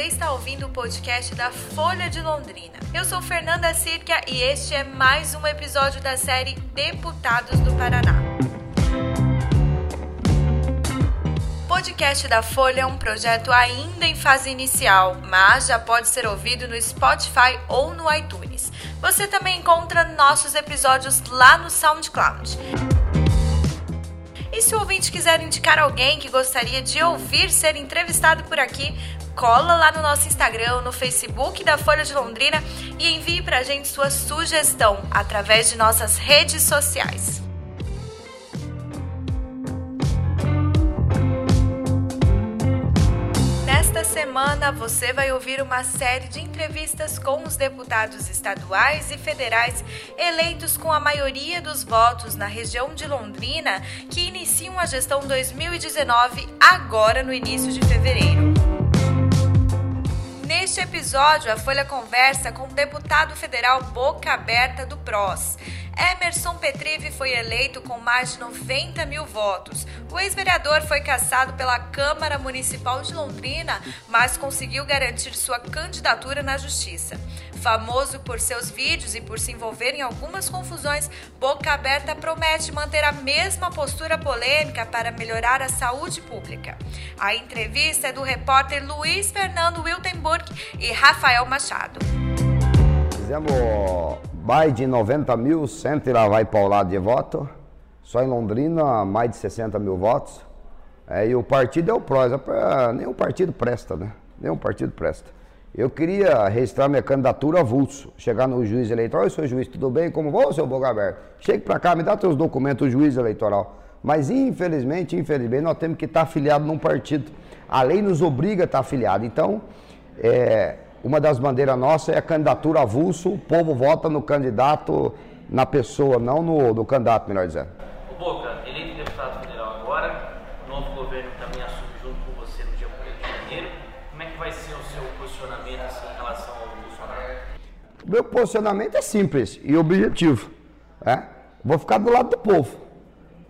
você está ouvindo o podcast da Folha de Londrina. Eu sou Fernanda Circa e este é mais um episódio da série Deputados do Paraná. O podcast da Folha é um projeto ainda em fase inicial, mas já pode ser ouvido no Spotify ou no iTunes. Você também encontra nossos episódios lá no SoundCloud. E se o ouvinte quiser indicar alguém que gostaria de ouvir ser entrevistado por aqui, cola lá no nosso Instagram, no Facebook da Folha de Londrina e envie pra gente sua sugestão através de nossas redes sociais. Nesta semana você vai ouvir uma série de entrevistas com os deputados estaduais e federais eleitos com a maioria dos votos na região de Londrina que iniciam a gestão 2019 agora no início de fevereiro. Neste episódio, a Folha conversa com o deputado federal Boca Aberta do PROS. Emerson Petrive foi eleito com mais de 90 mil votos. O ex-vereador foi cassado pela Câmara Municipal de Londrina, mas conseguiu garantir sua candidatura na Justiça. Famoso por seus vídeos e por se envolver em algumas confusões, Boca Aberta promete manter a mesma postura polêmica para melhorar a saúde pública. A entrevista é do repórter Luiz Fernando Wiltenburg e Rafael Machado. Fizemos mais de 90 mil, cento e lá vai paulado de voto. Só em Londrina, mais de 60 mil votos. É, e o partido é o PROS. É, nenhum partido presta, né? Nenhum partido presta. Eu queria registrar minha candidatura avulso. Chegar no juiz eleitoral, eu sou juiz, tudo bem? Como vou, seu Bogaberto? Chegue para cá, me dá teus documentos, juiz eleitoral. Mas infelizmente, infelizmente, nós temos que estar afiliado num partido. A lei nos obriga a estar afiliado. Então, é, uma das bandeiras nossas é a candidatura avulso. O povo vota no candidato, na pessoa, não no, no candidato, melhor dizendo. O Boca, eleito deputado federal agora, o novo governo também assume junto com você no dia 1 de janeiro. Como é que vai ser o seu posicionamento assim, em relação ao Bolsonaro? O meu posicionamento é simples e objetivo. É? Vou ficar do lado do povo.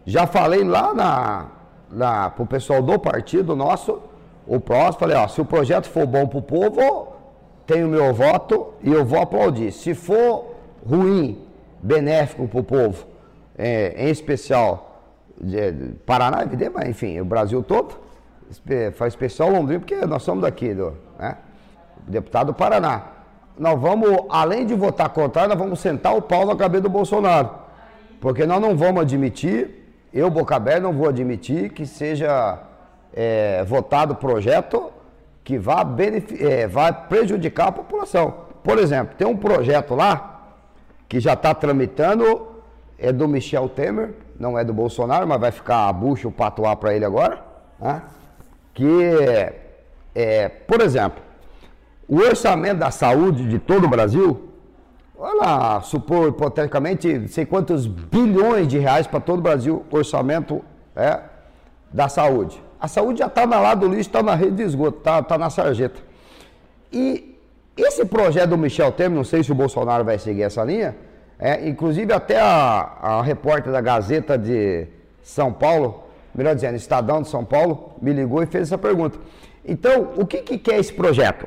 Já falei lá na, na, pro pessoal do partido nosso, o próximo, falei, ó, se o projeto for bom pro povo, tenho meu voto e eu vou aplaudir. Se for ruim, benéfico para o povo, é, em especial de, de Paraná, evidente, mas enfim, o Brasil todo, faz especial Londrina, porque nós somos daqui, do, né? deputado do Paraná. Nós vamos, além de votar contra, nós vamos sentar o pau na cabeça do Bolsonaro. Porque nós não vamos admitir, eu, Boca Aberta, não vou admitir que seja é, votado projeto que vai, é, prejudicar a população. Por exemplo, tem um projeto lá que já está tramitando, é do Michel Temer, não é do Bolsonaro, mas vai ficar a bucha, o patuá para ele agora, né? que, é, por exemplo, o orçamento da saúde de todo o Brasil, olha lá, supor hipoteticamente, sei quantos bilhões de reais para todo o Brasil, orçamento é, da saúde. A saúde já está na lá do lixo, está na rede de esgoto, está tá na sarjeta. E esse projeto do Michel Temer, não sei se o Bolsonaro vai seguir essa linha, é, inclusive até a, a repórter da Gazeta de São Paulo, melhor dizendo, Estadão de São Paulo, me ligou e fez essa pergunta. Então, o que, que quer esse projeto?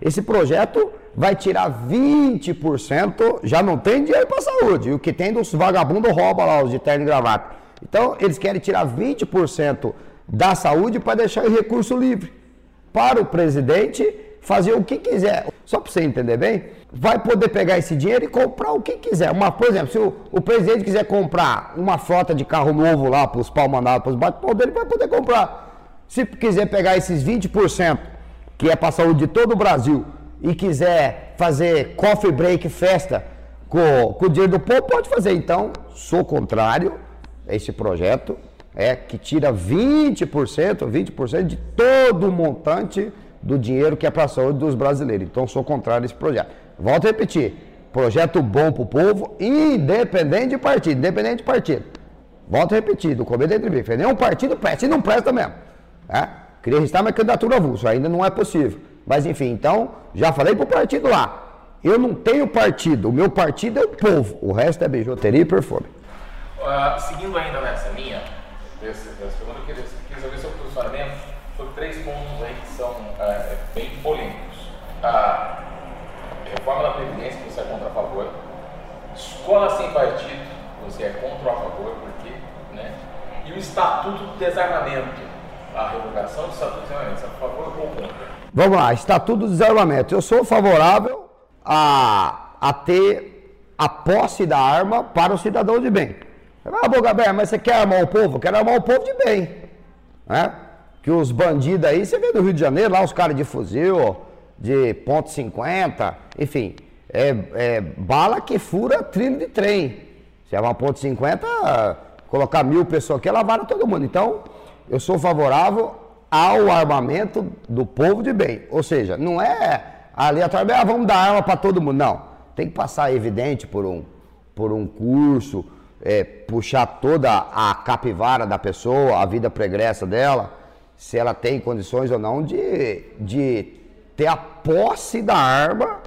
Esse projeto vai tirar 20%, já não tem dinheiro para saúde, e o que tem dos vagabundos rouba lá, os de terno e gravata. Então, eles querem tirar 20% da saúde para deixar em recurso livre para o presidente fazer o que quiser. Só para você entender bem, vai poder pegar esse dinheiro e comprar o que quiser. Uma, por exemplo, se o, o presidente quiser comprar uma frota de carro novo lá para os pau mandados, para os bate dele, vai poder comprar. Se quiser pegar esses 20%, que é para a saúde de todo o Brasil, e quiser fazer coffee break festa com, com o dinheiro do povo, pode fazer. Então, sou contrário a esse projeto é que tira 20%, 20% de todo o montante do dinheiro que é para a saúde dos brasileiros. Então sou contrário a esse projeto. Volto a repetir, projeto bom para o povo, independente de partido, independente de partido. Volto a repetir, do começo da entrevista, nenhum partido presta, e não presta mesmo. É? Queria registrar minha candidatura avulso, ainda não é possível. Mas enfim, então, já falei para o partido lá. Eu não tenho partido, o meu partido é o povo, o resto é bijuteria e perfume. Uh, seguindo ainda nessa linha, desse, dessa pergunta, eu queria, queria saber seu posicionamento sobre três pontos aí que são é, bem polêmicos. A reforma da Previdência, você é contra a favor. Escola sem partido, você é contra ou a favor, por quê? Né? E o Estatuto do Desarmamento, a revogação do Estatuto do Desarmamento, você é a favor ou contra? Vamos lá, Estatuto do Desarmamento. Eu sou favorável a, a ter a posse da arma para o cidadão de bem. Ah, Bogaber, mas você quer armar o povo? Quero armar o povo de bem. Né? Que os bandidos aí, você vê no Rio de Janeiro, lá os caras de fuzil, de ponto .50, enfim, é, é, bala que fura trilho de trem. Se é uma ponto .50, colocar mil pessoas aqui, ela vara todo mundo. Então, eu sou favorável ao armamento do povo de bem. Ou seja, não é aleatório, ah, vamos dar arma para todo mundo. Não. Tem que passar evidente por um, por um curso, é, puxar toda a capivara da pessoa, a vida pregressa dela, se ela tem condições ou não de, de ter a posse da arma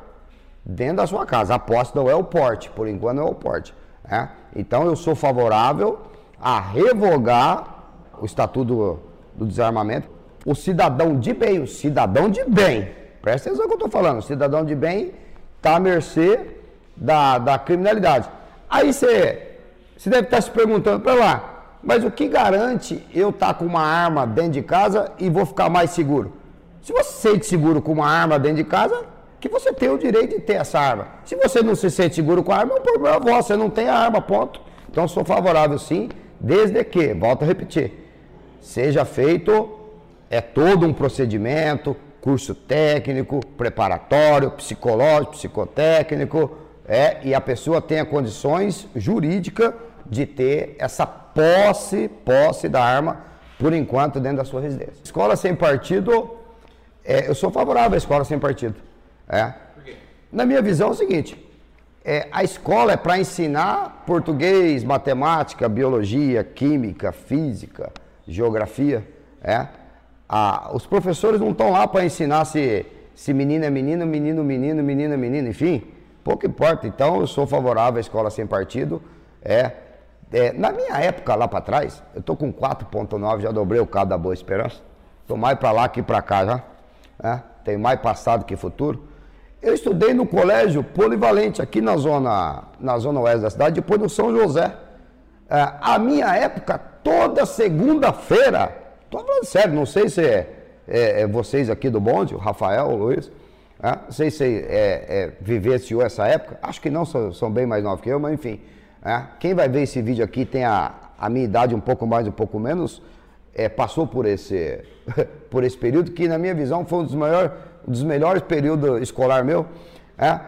dentro da sua casa. A posse não é o porte, por enquanto não é o porte. Né? Então eu sou favorável a revogar o Estatuto do, Desarmamento. O cidadão de bem, o cidadão de bem, presta atenção no que eu estou falando, o cidadão de bem está à mercê da, da criminalidade. Aí você você deve estar se perguntando, para lá, mas o que garante eu estar tá com uma arma dentro de casa e vou ficar mais seguro? Se você se sente seguro com uma arma dentro de casa, que você tem o direito de ter essa arma. Se você não se sente seguro com a arma, é um problema vosso, você não tem a arma, ponto. Então sou favorável sim, desde que, volto a repetir, seja feito é todo um procedimento, curso técnico, preparatório, psicológico, psicotécnico, é, e a pessoa tenha condições jurídicas de ter essa posse, posse da arma, por enquanto, dentro da sua residência. Escola sem partido, é, eu sou favorável à escola sem partido. É. Na minha visão é o seguinte, é, a escola é para ensinar português, matemática, biologia, química, física, geografia. É. A, os professores não estão lá para ensinar se, se menino é menino, menino, menino, menina, menino, enfim. Pouco importa. Então, eu sou favorável à escola sem partido. É, é, na minha época, lá para trás, eu estou com 4.9, já dobrei o cabo da Boa Esperança. Estou mais para lá que para cá já. É, tem mais passado que futuro. Eu estudei no colégio polivalente, aqui na zona, na zona oeste da cidade, depois no São José. É, a minha época, toda segunda-feira, estou falando sério, não sei se é, é, é, vocês aqui do bonde, o Rafael, o Luiz, é, não sei se é, vivenciou essa época, acho que não, são, são bem mais novos que eu, mas enfim. É, quem vai ver esse vídeo aqui tem a, a minha idade um pouco mais, um pouco menos, é, passou por esse, por esse período, que na minha visão foi um dos, maior, um dos melhores períodos escolar meu. É.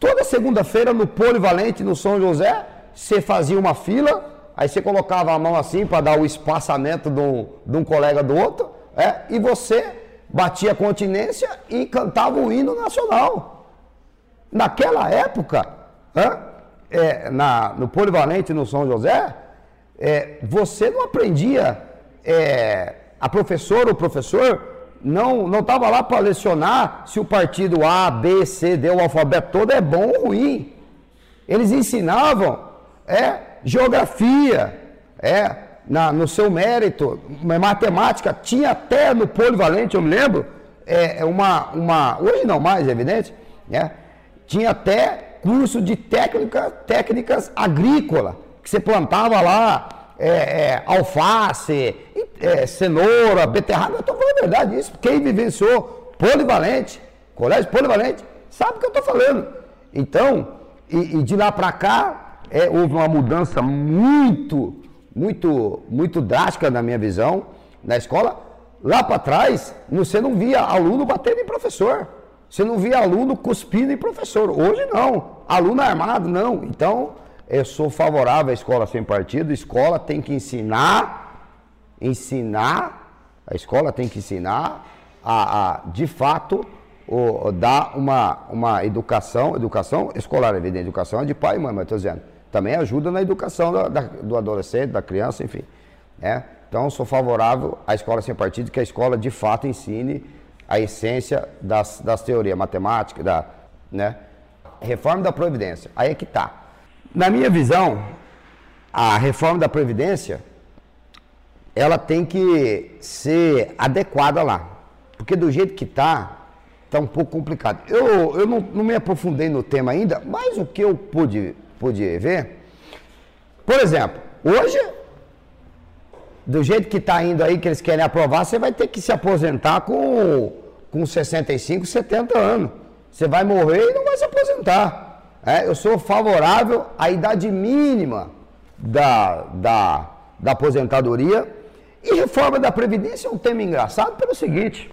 Toda segunda-feira no Polivalente, no São José, você fazia uma fila, aí você colocava a mão assim para dar o espaçamento de um, de um colega do outro, é, e você batia continência e cantava o hino nacional. Naquela época, na, no Polivalente no São José, é, você não aprendia, é, a professora ou professor não não estava lá para lecionar se o partido A, B, C, D, o alfabeto todo é bom ou ruim. Eles ensinavam é, geografia, é, na, no seu mérito, matemática, tinha até no polivalente, eu me lembro, é, é, uma, uma, hoje não mais, é evidente, né? tinha até curso de técnica, técnicas agrícolas, que você plantava lá é, é, alface, é, cenoura, beterraba, eu estou falando a verdade, isso, quem vivenciou polivalente, colégio polivalente, sabe o que eu estou falando. Então, e, e de lá para cá, é, houve uma mudança muito muito, muito drástica na minha visão, na escola. Lá para trás, você não via aluno batendo em professor. Você não via aluno cuspindo em professor. Hoje não. Aluno armado, não. Então, eu sou favorável à escola sem partido. Escola tem que ensinar, ensinar, a escola tem que ensinar a, a de fato, o, dar uma, uma educação, educação escolar, evidente, educação é de pai e mãe, mas estou dizendo, também ajuda na educação da, da, do adolescente, da criança, enfim. Né? Então, sou favorável à escola sem partido, que a escola de fato ensine a essência das, das teorias matemáticas, da né? reforma da Previdência. Aí é que está. Na minha visão, a reforma da Previdência, ela tem que ser adequada lá. Porque do jeito que está, está um pouco complicado. Eu, eu não, não, me aprofundei no tema ainda, mas o que eu pude, pude ver, por exemplo, hoje, do jeito que está indo aí, que eles querem aprovar, você vai ter que se aposentar com, com 65, 70 anos. Você vai morrer e não vai se aposentar. É, eu sou favorável à idade mínima da, da, da aposentadoria. E reforma da Previdência é um tema engraçado pelo seguinte.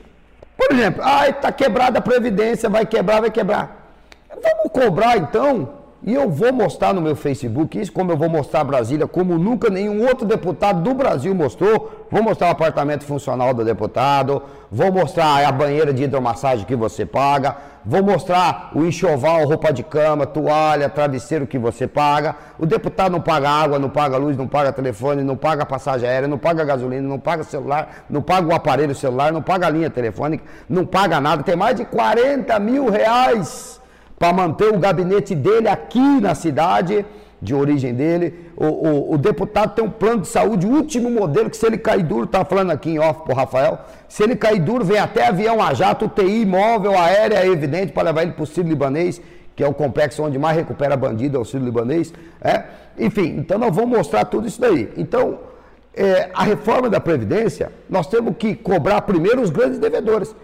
Por exemplo, ah, está quebrada a Previdência, vai quebrar, vai quebrar. Vamos cobrar então e eu vou mostrar no meu Facebook isso, como eu vou mostrar Brasília, como nunca nenhum outro deputado do Brasil mostrou. Vou mostrar o apartamento funcional do deputado, vou mostrar a banheira de hidromassagem que você paga, vou mostrar o enxoval, roupa de cama, toalha, travesseiro que você paga. O deputado não paga água, não paga luz, não paga telefone, não paga passagem aérea, não paga gasolina, não paga celular, não paga o aparelho celular, não paga a linha telefônica, não paga nada. Tem mais de 40 mil reais para manter o gabinete dele aqui na cidade de origem dele. O, o, o, deputado tem um plano de saúde, último modelo, que se ele cair duro, tá falando aqui em off pro Rafael, se ele cair duro, vem até avião a jato, UTI, móvel, aérea, é evidente, para levar ele para o Ciro Libanês, que é o complexo onde mais recupera bandido, é o Ciro Libanês. É? Enfim, então nós vamos mostrar tudo isso daí. Então, é, a reforma da Previdência, nós temos que cobrar primeiro os grandes devedores.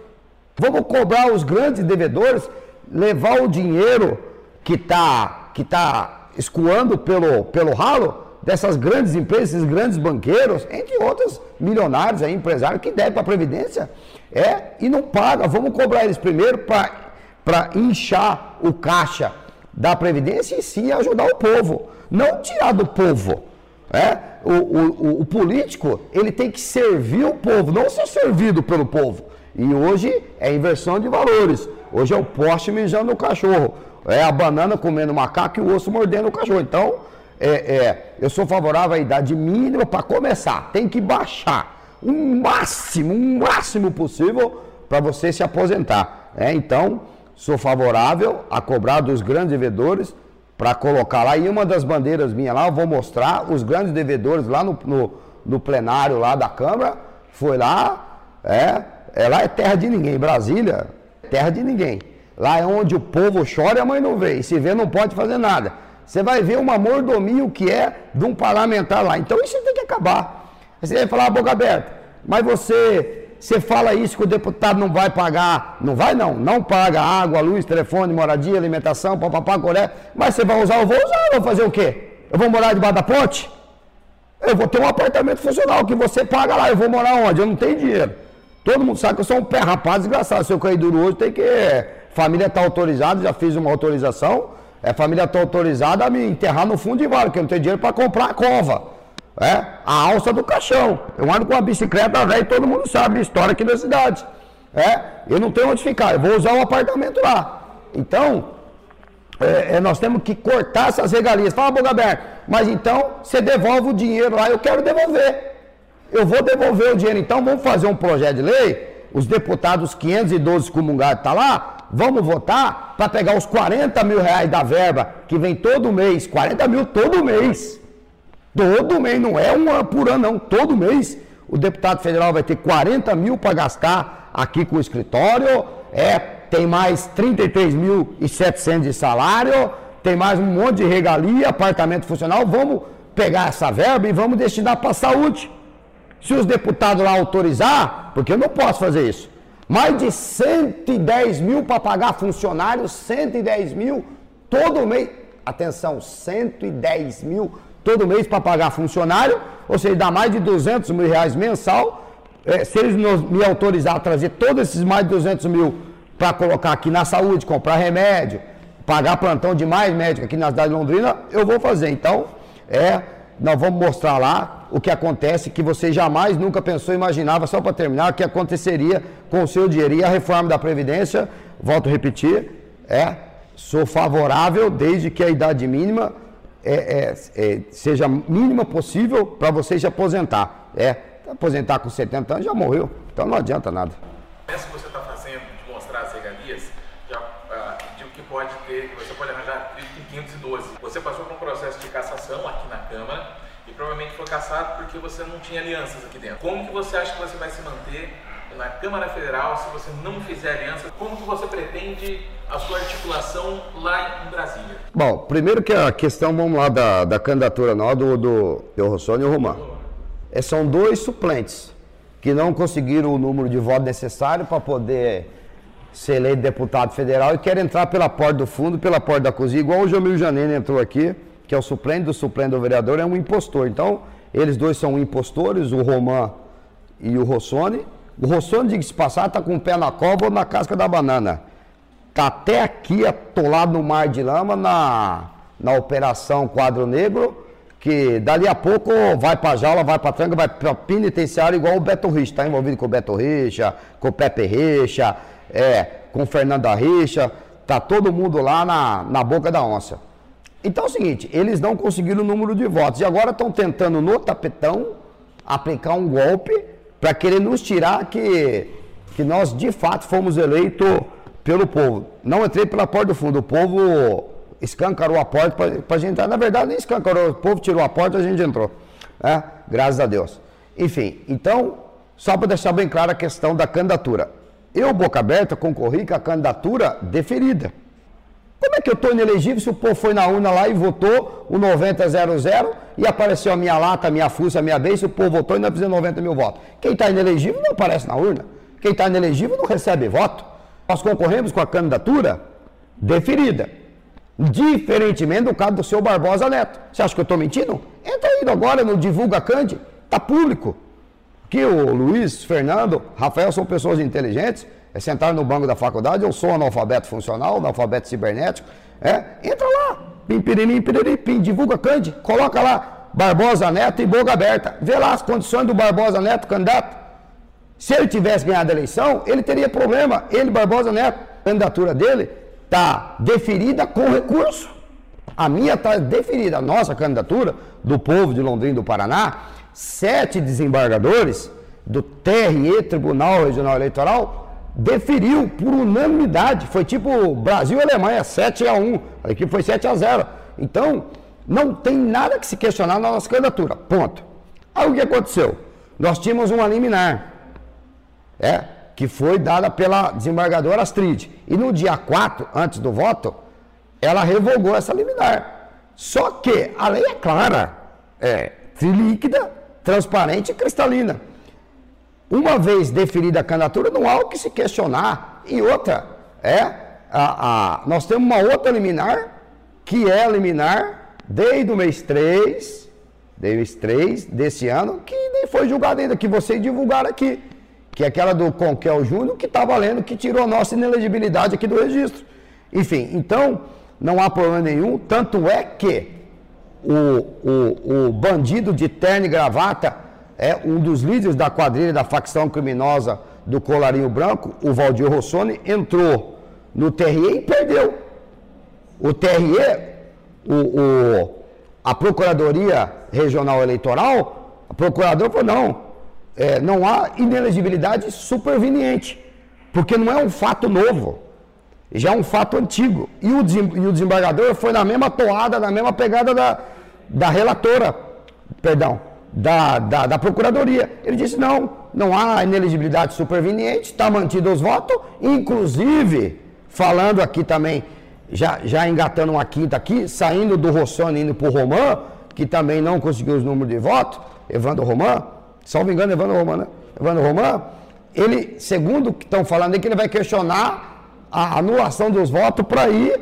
Vamos cobrar os grandes devedores levar o dinheiro que está que tá escoando pelo, pelo ralo dessas grandes empresas, esses grandes banqueiros, entre outros milionários, aí, empresários que devem para a Previdência, é, e não paga. Vamos cobrar eles primeiro para inchar o caixa da Previdência e sim ajudar o povo, não tirar do povo. É? O, o, o, político ele tem que servir o povo, não ser servido pelo povo. E hoje é inversão de valores. Hoje é o poste mijando o cachorro. É a banana comendo o macaco e o osso mordendo o cachorro. Então, é, é, eu sou favorável à idade mínima para começar. Tem que baixar o máximo, o máximo possível para você se aposentar. É, então, sou favorável a cobrar dos grandes devedores para colocar lá. E uma das bandeiras minhas lá, eu vou mostrar os grandes devedores lá no, no, no plenário lá da Câmara. Foi lá, é, é lá é terra de ninguém. Brasília, terra de ninguém. Lá é onde o povo chora e a mãe não vê. E se vê, não pode fazer nada. Você vai ver uma mordomia o que é de um parlamentar lá. Então isso tem que acabar. Você vai falar a boca aberta. Mas você, você fala isso que o deputado não vai pagar. Não vai não. Não paga água, luz, telefone, moradia, alimentação, papapá, colé. Mas você vai usar, eu vou usar, eu vou fazer o quê? Eu vou morar debaixo da ponte? Eu vou ter um apartamento funcional que você paga lá. Eu vou morar onde? Eu não tenho dinheiro. Todo mundo sabe que eu sou um pé rapaz desgraçado. Se eu cair duro hoje, tem que. Família está autorizada, já fiz uma autorização. É, família está autorizada a me enterrar no fundo de vale, porque eu não tenho dinheiro para comprar a cova. É, a alça do caixão. Eu ando com uma bicicleta velha, todo mundo sabe a história aqui da cidade. É, eu não tenho onde ficar, eu vou usar um apartamento lá. Então, é, é, nós temos que cortar essas regalias. Fala, boca aberta. Mas então, você devolve o dinheiro lá, eu quero devolver eu vou devolver o dinheiro. Então vamos fazer um projeto de lei, os deputados 512 comungados estão tá lá, vamos votar para pegar os 40 mil reais da verba que vem todo mês, 40 mil todo mês. Todo mês, não é um ano por ano, não, todo mês. O deputado federal vai ter 40 mil para gastar aqui com o escritório, é, tem mais 33.700 de salário, tem mais um monte de regalia, apartamento funcional. Vamos pegar essa verba e vamos destinar para a saúde. Se os deputados lá autorizar, porque eu não posso fazer isso. Mais de 110 mil para pagar funcionários, 110 mil todo mês. Atenção, 110 mil todo mês para pagar funcionário, ou seja, dá mais de 200 mil reais mensal. É, se eles me autorizar a trazer todos esses mais de 200 mil para colocar aqui na saúde, comprar remédio, pagar plantão de mais médico aqui na cidade de Londrina, eu vou fazer. Então, é, nós vamos mostrar lá o que acontece que você jamais nunca pensou, imaginava, só para terminar, o que aconteceria com o seu dinheiro. E a reforma da Previdência, volto a repetir, é, sou favorável desde que a idade mínima é, é, é, seja mínima possível para você se aposentar. É, aposentar com 70 anos já morreu, então não adianta nada. Essa que você está fazendo de mostrar as regalias, já, uh, de que pode ter, você pode arranjar em 512. Você passou por um processo de cassação aqui na Câmara, provavelmente foi caçado porque você não tinha alianças aqui dentro. Como que você acha que você vai se manter na Câmara Federal se você não fizer aliança? Como que você pretende a sua articulação lá em Brasília? Bom, primeiro que a questão, vamos lá, da, da candidatura não, do, do, do Rossoni e o Román. É, são dois suplentes que não conseguiram o número de votos necessário para poder ser eleito deputado federal e querem entrar pela porta do fundo, pela porta da cozinha, igual o Jamil Janene entrou aqui, que é o suplente do suplente do vereador, é um impostor. Então, eles dois são impostores, o Román e o Rossoni. O Rossoni, diga-se passar, está com o pé na cova ou na casca da banana. Está até aqui atolado no mar de lama na, na Operação Quadro Negro, que dali a pouco vai para jaula, vai para tranca, vai para penitenciário, igual o Beto Richa. Está envolvido com o Beto Richa, com o Pepe Richa, é, com o Fernando Richa. Está todo mundo lá na, na boca da onça. Então é o seguinte, eles não conseguiram o número de votos e agora estão tentando no tapetão aplicar um golpe para querer nos tirar que, que nós de fato fomos eleitos pelo povo. Não entrei pela porta do fundo, o povo escancarou a porta para a gente entrar. Na verdade, nem escancarou, o povo tirou a porta e a gente entrou. Né? Graças a Deus. Enfim, então, só para deixar bem clara a questão da candidatura. Eu, Boca Aberta, concorri com a candidatura deferida. Como é que eu estou inelegível se o povo foi na urna lá e votou o 9000 e apareceu a minha lata, a minha fuça, a minha beiça, o povo votou e nós fizemos 90 mil votos? Quem está inelegível não aparece na urna. Quem está inelegível não recebe voto. Nós concorremos com a candidatura deferida. Diferentemente do caso do seu Barbosa Neto. Você acha que eu estou mentindo? Entra aí agora no Divulga Cande, está público. Que o Luiz, Fernando, Rafael são pessoas inteligentes é sentar no banco da faculdade, eu sou analfabeto funcional, analfabeto cibernético. É, entra lá, pim, piririm, piririm, pim, divulga Cande, coloca lá Barbosa Neto e boca aberta. Vê lá as condições do Barbosa Neto, candidato. Se ele tivesse ganhado a eleição, ele teria problema. Ele, Barbosa Neto, a candidatura dele está deferida com recurso. A minha está deferida. A nossa candidatura, do povo de Londrina do Paraná, sete desembargadores do TRE, Tribunal Regional Eleitoral, deferiu por unanimidade. Foi tipo Brasil e Alemanha, 7 a 1. A equipe foi 7 a 0. Então, não tem nada que se questionar na nossa candidatura. Ponto. Aí o que aconteceu? Nós tínhamos uma liminar. É, que foi dada pela desembargadora Astrid. E no dia 4, antes do voto, ela revogou essa liminar. Só que a lei é clara, é trilíquida, transparente e cristalina. Uma vez definida a candidatura, não há o que se questionar. E outra, é, a, a, nós temos uma outra liminar, que é liminar desde o mês 3, desde o mês 3 desse ano, que nem foi julgada ainda, que vocês divulgaram aqui. Que é aquela do Conquel Júnior, que está valendo, que tirou a nossa inelegibilidade aqui do registro. Enfim, então, não há problema nenhum, tanto é que o, o, o bandido de terno e gravata é um dos líderes da quadrilha da facção criminosa do Colarinho Branco, o Valdir Rossoni, entrou no TRE e perdeu. O TRE, o, o, a Procuradoria Regional Eleitoral, a procuradora falou, não, é, não há inelegibilidade superveniente, porque não é um fato novo, já é um fato antigo. E o, e o desembargador foi na mesma toada, na mesma pegada da, da relatora, perdão, da, da, da, Procuradoria. Ele disse: não, não há ineligibilidade superveniente, está mantido os votos, inclusive, falando aqui também, já, já engatando uma quinta aqui, saindo do Rossoni indo para o Romã, que também não conseguiu os números de votos, Evandro Romã, salvo engano, Evandro Romã, né? Evandro Romã, ele, segundo que estão falando aí, que ele vai questionar a anulação dos votos para ir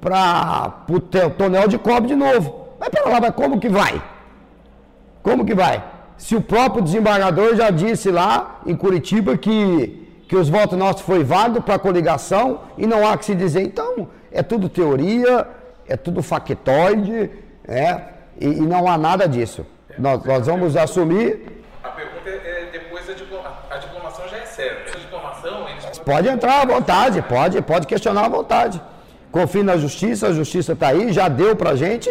para o tonel de cobre de novo. Mas pera lá, mas como que vai? Como que vai? Se o próprio desembargador já disse lá em Curitiba que, que os votos nossos foi válido para a coligação e não há que se dizer, então, é tudo teoria, é tudo factoide, é, e, e não há nada disso. Nós, nós vamos assumir. A pergunta é, é depois da diploma, a diplomação já é séria. A diplomação, eles... Pode entrar à vontade, pode, pode questionar à vontade. Confie na justiça, a justiça está aí, já deu para a gente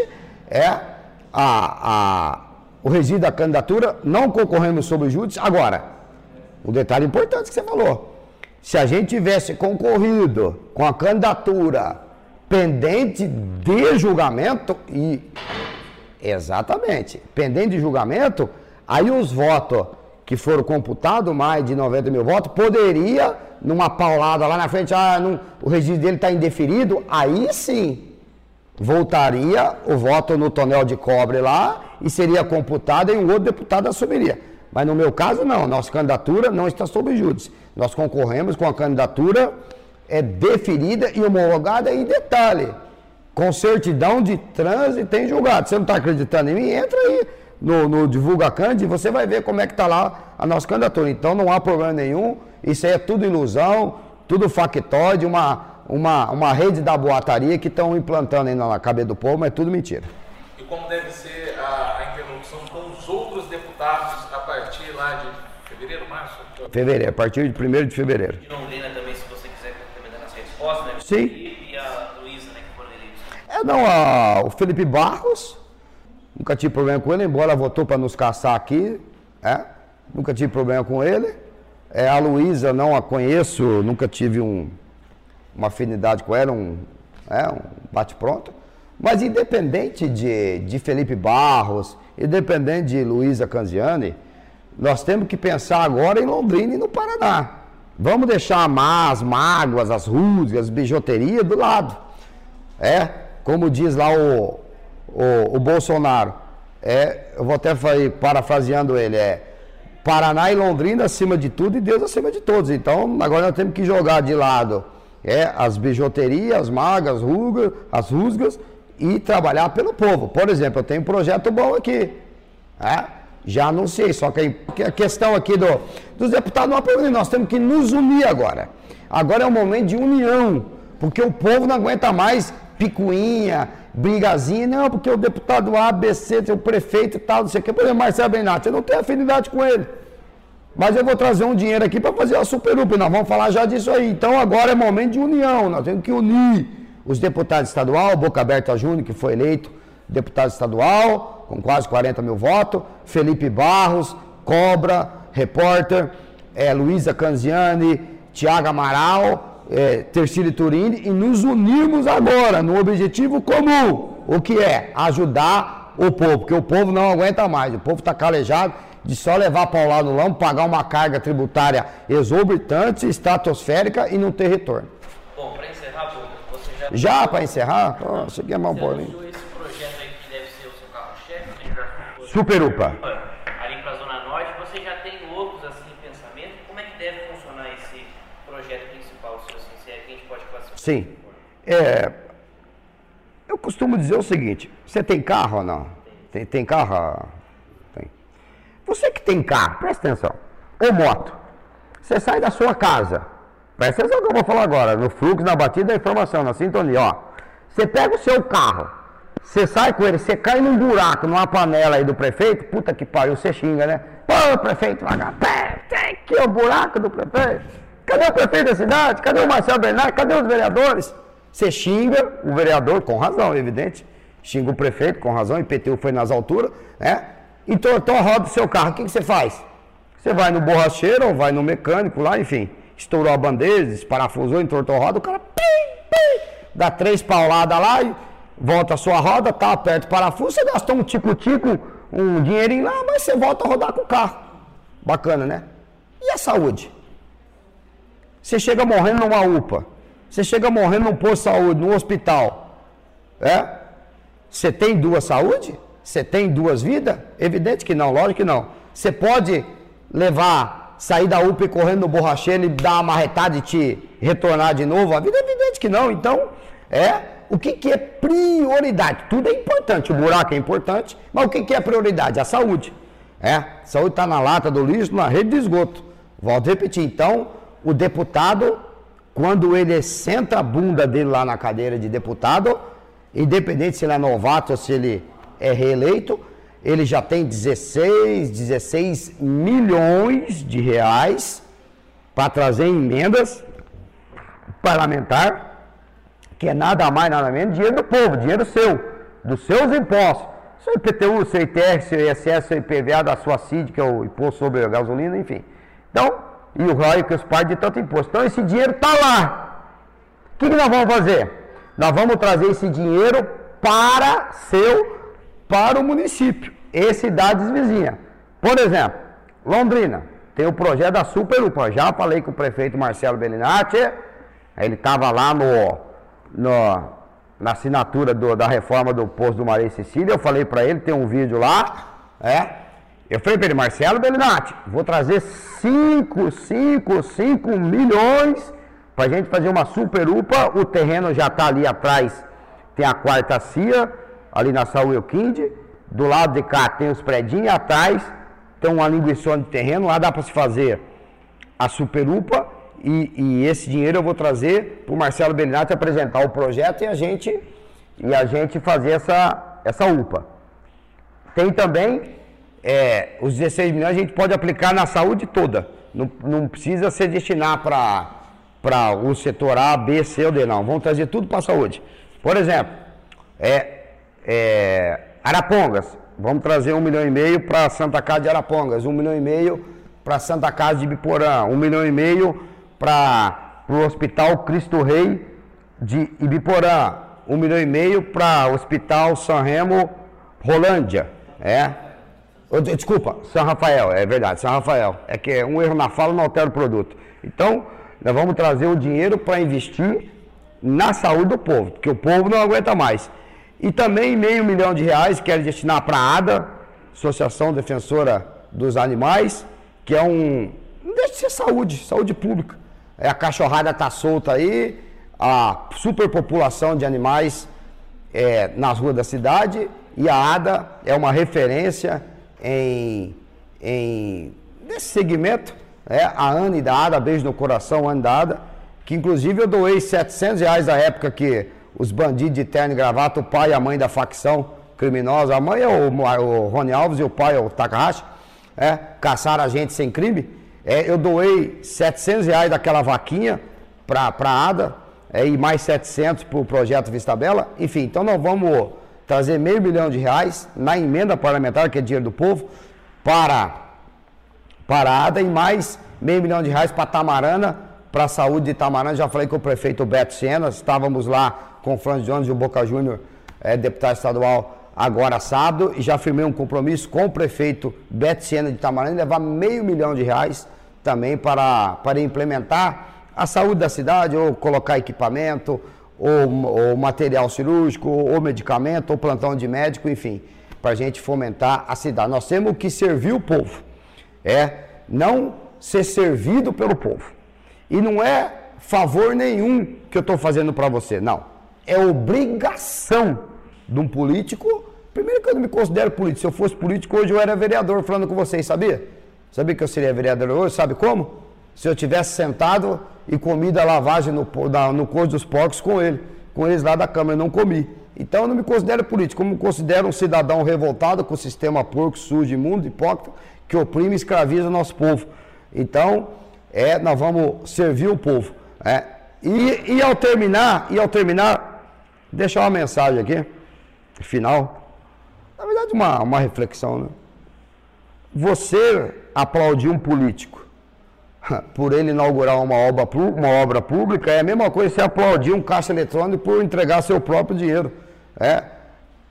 é, a, a o resíduo da candidatura, não concorremos sobre o júdice. Agora, um detalhe importante que você falou. Se a gente tivesse concorrido com a candidatura pendente de julgamento, e exatamente, pendente de julgamento, aí os votos que foram computados, mais de 90 mil votos, poderia, numa paulada lá na frente, ah, não, o registro dele está indeferido, aí sim voltaria o voto no tonel de cobre lá e seria computado e um outro deputado assumiria. Mas no meu caso, não. Nossa candidatura não está sob júdice. Nós concorremos com a candidatura é deferida e homologada em detalhe. Com certidão de trânsito em julgado. Você não está acreditando em mim? Entra aí no, no Divulga Cande e você vai ver como é que está lá a nossa candidatura. Então não há problema nenhum. Isso aí é tudo ilusão, tudo factóide, uma, uma, uma rede da boataria que estão implantando aí na cabeça do povo, mas é tudo mentira. E como deve ser a, a interlocução com os outros deputados a partir lá de fevereiro, março? Fevereiro, a partir de 1 de fevereiro. De Londrina também, se você quiser complementar nas respostas, né? Sim. E a Luísa, né, que foram eleitos. É, não, a, o Felipe Barros, nunca tive problema com ele, embora votou para nos caçar aqui, é, nunca tive problema com ele. É, a Luísa, não a conheço, nunca tive um, uma afinidade com ela, um, é, um bate-pronto. Mas independente de, de Felipe Barros, independente de Luísa Canziani, nós temos que pensar agora em Londrina e no Paraná. Vamos deixar as mágoas, as rusgas, bijuteria do lado. É, como diz lá o, o, o Bolsonaro, é, eu vou até falar, parafraseando ele, é Paraná e Londrina acima de tudo e Deus acima de todos. Então agora nós temos que jogar de lado é, as bijuterias, as magas, as rugas, as rusgas e trabalhar pelo povo. Por exemplo, eu tenho um projeto bom aqui. É, já anunciei, só que a questão aqui do, dos deputados não problema, nós temos que nos unir agora. Agora é um momento de união, porque o povo não aguenta mais picuinha, brigazinha, não, porque o deputado A, B, C, o prefeito e tal, não sei o que, por exemplo, Marcelo Benato, você não tem afinidade com ele. Mas eu vou trazer um dinheiro aqui para fazer a Super UP. Nós vamos falar já disso aí. Então agora é momento de união. Nós temos que unir os deputados estadual, Boca Aberta Júnior, que foi eleito deputado estadual, com quase 40 mil votos, Felipe Barros, Cobra, repórter, é, Luísa Canziani, Tiago Amaral, é, Tercílio Turini, e nos unirmos agora no objetivo comum, o que é ajudar o povo, porque o povo não aguenta mais, o povo está calejado de só levar para o lado do lombo, pagar uma carga tributária exorbitante, estratosférica e não ter retorno. Bom, para encerrar, você já... Já para encerrar? Oh, isso aqui é mal bolinho. esse projeto aí que deve ser o seu carro-chefe, né? Já Super UPA. Ali para a Zona Norte, você já tem outros assim pensamento? Como é que deve funcionar esse projeto principal, se assim, se é que a gente pode classificar? Sim. É, eu costumo dizer o seguinte, você tem carro ou não? Tem, tem carro? Você que tem carro, presta atenção, ou moto, você sai da sua casa, presta atenção que eu vou falar agora, no fluxo, na batida da informação, na sintonia, ó. Você pega o seu carro, você sai com ele, você cai num buraco, numa panela aí do prefeito, puta que pariu, você xinga, né? Pô, prefeito vagabundo, tem aqui o buraco do prefeito. Cadê o prefeito da cidade? Cadê o Marcelo Bernardo? Cadê os vereadores? Você xinga o vereador, com razão, evidente. Xinga o prefeito, com razão, IPTU foi nas alturas, né? entortou a roda do seu carro, o que, que você faz? Você vai no borracheiro ou vai no mecânico lá, enfim, estourou a bandeja, desparafusou, entortou a roda, o cara pim, pim, dá três pauladas lá e volta a sua roda, tá aperta o parafuso, você gastou um tico-tico, um dinheirinho lá, mas você volta a rodar com o carro. Bacana, né? E a saúde? Você chega morrendo numa UPA, você chega morrendo num posto de saúde, num hospital, é? Você tem duas saúde? Você tem duas vidas? Evidente que não, lógico que não. Você pode levar, sair da UPA correndo no borracheiro e dar uma marretada e te retornar de novo? A vida é evidente que não. Então, é o que, que é prioridade? Tudo é importante, o buraco é importante, mas o que, que é prioridade? A saúde. É, saúde está na lata do lixo, na rede de esgoto. Volto a repetir. Então, o deputado, quando ele senta a bunda dele lá na cadeira de deputado, independente se ele é novato ou se ele é reeleito, ele já tem 16, 16 milhões de reais para trazer emendas parlamentar, que é nada mais, nada menos, dinheiro do povo, dinheiro seu, dos seus impostos. Seu IPTU, seu ITR, seu ISS, seu IPVA da sua CID, que é o imposto sobre a gasolina, enfim. Então, e o ROI que os pais de tanto imposto. Então, esse dinheiro está lá. O que, que nós vamos fazer? Nós vamos trazer esse dinheiro para seu para o município e cidades vizinhas. Por exemplo, Londrina, tem o projeto da Super UPA. Já falei com o prefeito Marcelo Bellinati, ele estava lá no, no, na assinatura do, da reforma do posto do Maria Cecília. Eu falei para ele, tem um vídeo lá, é. Eu falei para ele, Marcelo Bellinati, vou trazer 5, 5, 5 milhões para a gente fazer uma super UPA. O terreno já está ali atrás, tem a quarta CIA, ali na Saúl Euquinde. Do lado de cá tem os predinhos, atrás tem uma linguiça de terreno, lá dá para se fazer a super UPA. E, e, esse dinheiro eu vou trazer para o Marcelo Bellinati apresentar o projeto e a gente, e a gente fazer essa, essa UPA. Tem também é, os 16 milhões a gente pode aplicar na saúde toda. Não, não precisa ser destinar para o setor A, B, C ou D, não. Vamos trazer tudo para a saúde. Por exemplo, é, é, Arapongas. Vamos trazer um milhão e meio para Santa Casa de Arapongas, um milhão e meio para Santa Casa de Ibiporã, um milhão e meio para o Hospital Cristo Rei de Ibiporã, um milhão e meio para o Hospital São Remo Rolândia, é? Desculpa, São Rafael, é verdade, São Rafael. É que é um erro na fala não altera o produto. Então, nós vamos trazer o dinheiro para investir na saúde do povo, porque o povo não aguenta mais. E também meio milhão de reais quero destinar para a ADA, Associação Defensora dos Animais, que é um. Não deixa de ser saúde, saúde pública. É, a cachorrada está solta aí, a superpopulação de animais é, nas ruas da cidade, e a ADA é uma referência em, em nesse segmento, é, a Anne da ADA, beijo no coração, Anne da ADA, que inclusive eu doei 700 reais na época que os bandidos de terno e gravata, o pai e a mãe da facção criminosa, a mãe é o, o Rony Alves e o pai é o Takahashi, é, caçaram a gente sem crime. É, eu doei 700 reais daquela vaquinha para a ADA é, e mais 700 para o projeto Vista Bela. Enfim, então nós vamos trazer meio milhão de reais na emenda parlamentar, que é dinheiro do povo, para, para a ADA e mais meio milhão de reais para Tamarana, para a saúde de Tamarana. Já falei com o prefeito Beto Sena, estávamos lá com o Franz Jones e o Boca Júnior, é, deputado estadual, agora sábado, e já firmei um compromisso com o prefeito Beto Sena de Tamarana, levar meio milhão de reais também para, para implementar a saúde da cidade, ou colocar equipamento, ou, ou material cirúrgico, ou medicamento, ou plantão de médico, enfim, para a gente fomentar a cidade. Nós temos que servir o povo, é não ser servido pelo povo. E não é favor nenhum que eu estou fazendo para você, não é obrigação de um político. Primeiro que eu não me considero político. Se eu fosse político hoje eu era vereador falando com vocês, sabia? Sabia que eu seria vereador hoje? Sabe como? Se eu tivesse sentado e comido a lavagem no, no couro dos porcos com ele, com eles lá da Câmara, eu não comi. Então eu não me considero político, como me considero um cidadão revoltado com o sistema porco, sujo, imundo, hipócrita, que oprime e escraviza o nosso povo. Então, é, nós vamos servir o povo. É. E, e ao terminar, e ao terminar, deixar uma mensagem aqui, final. Na verdade, uma, uma reflexão, né? Você aplaudir um político por ele inaugurar uma obra, uma obra pública é a mesma coisa que você aplaudir um caixa eletrônico por entregar seu próprio dinheiro. É,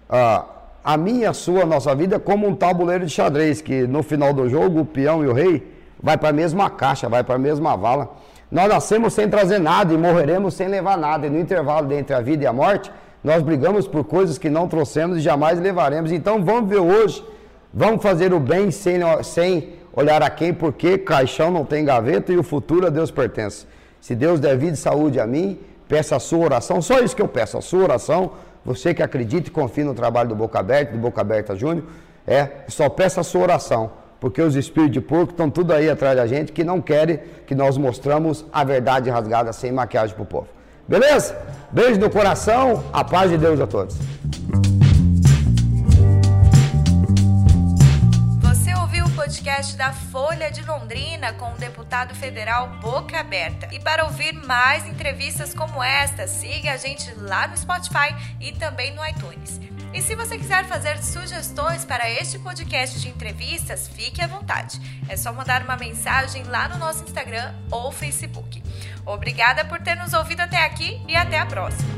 a, a minha, a sua, a nossa vida é como um tabuleiro de xadrez, que no final do jogo o peão e o rei vai para a mesma caixa, vai para a mesma vala. Nós nascemos sem trazer nada e morreremos sem levar nada. E no intervalo entre a vida e a morte, nós brigamos por coisas que não trouxemos e jamais levaremos. Então vamos ver hoje, vamos fazer o bem sem, sem olhar a quem, porque caixão não tem gaveta e o futuro a Deus pertence. Se Deus der vida e saúde a mim, peça a sua oração, só isso que eu peço, a sua oração. Você que acredita e confia no trabalho do Boca Aberta, do Boca Aberta Júnior, é, só peça a sua oração porque os espíritos de porco estão tudo aí atrás da gente que não querem que nós mostramos a verdade rasgada sem maquiagem para o povo. Beleza? Beijo no coração, a paz de Deus a todos. Você ouviu o podcast da Folha de Londrina com o deputado federal Boca Aberta. E para ouvir mais entrevistas como esta, siga a gente lá no Spotify e também no iTunes. E se você quiser fazer sugestões para este podcast de entrevistas, fique à vontade. É só mandar uma mensagem lá no nosso Instagram ou Facebook. Obrigada por ter nos ouvido até aqui e até a próxima.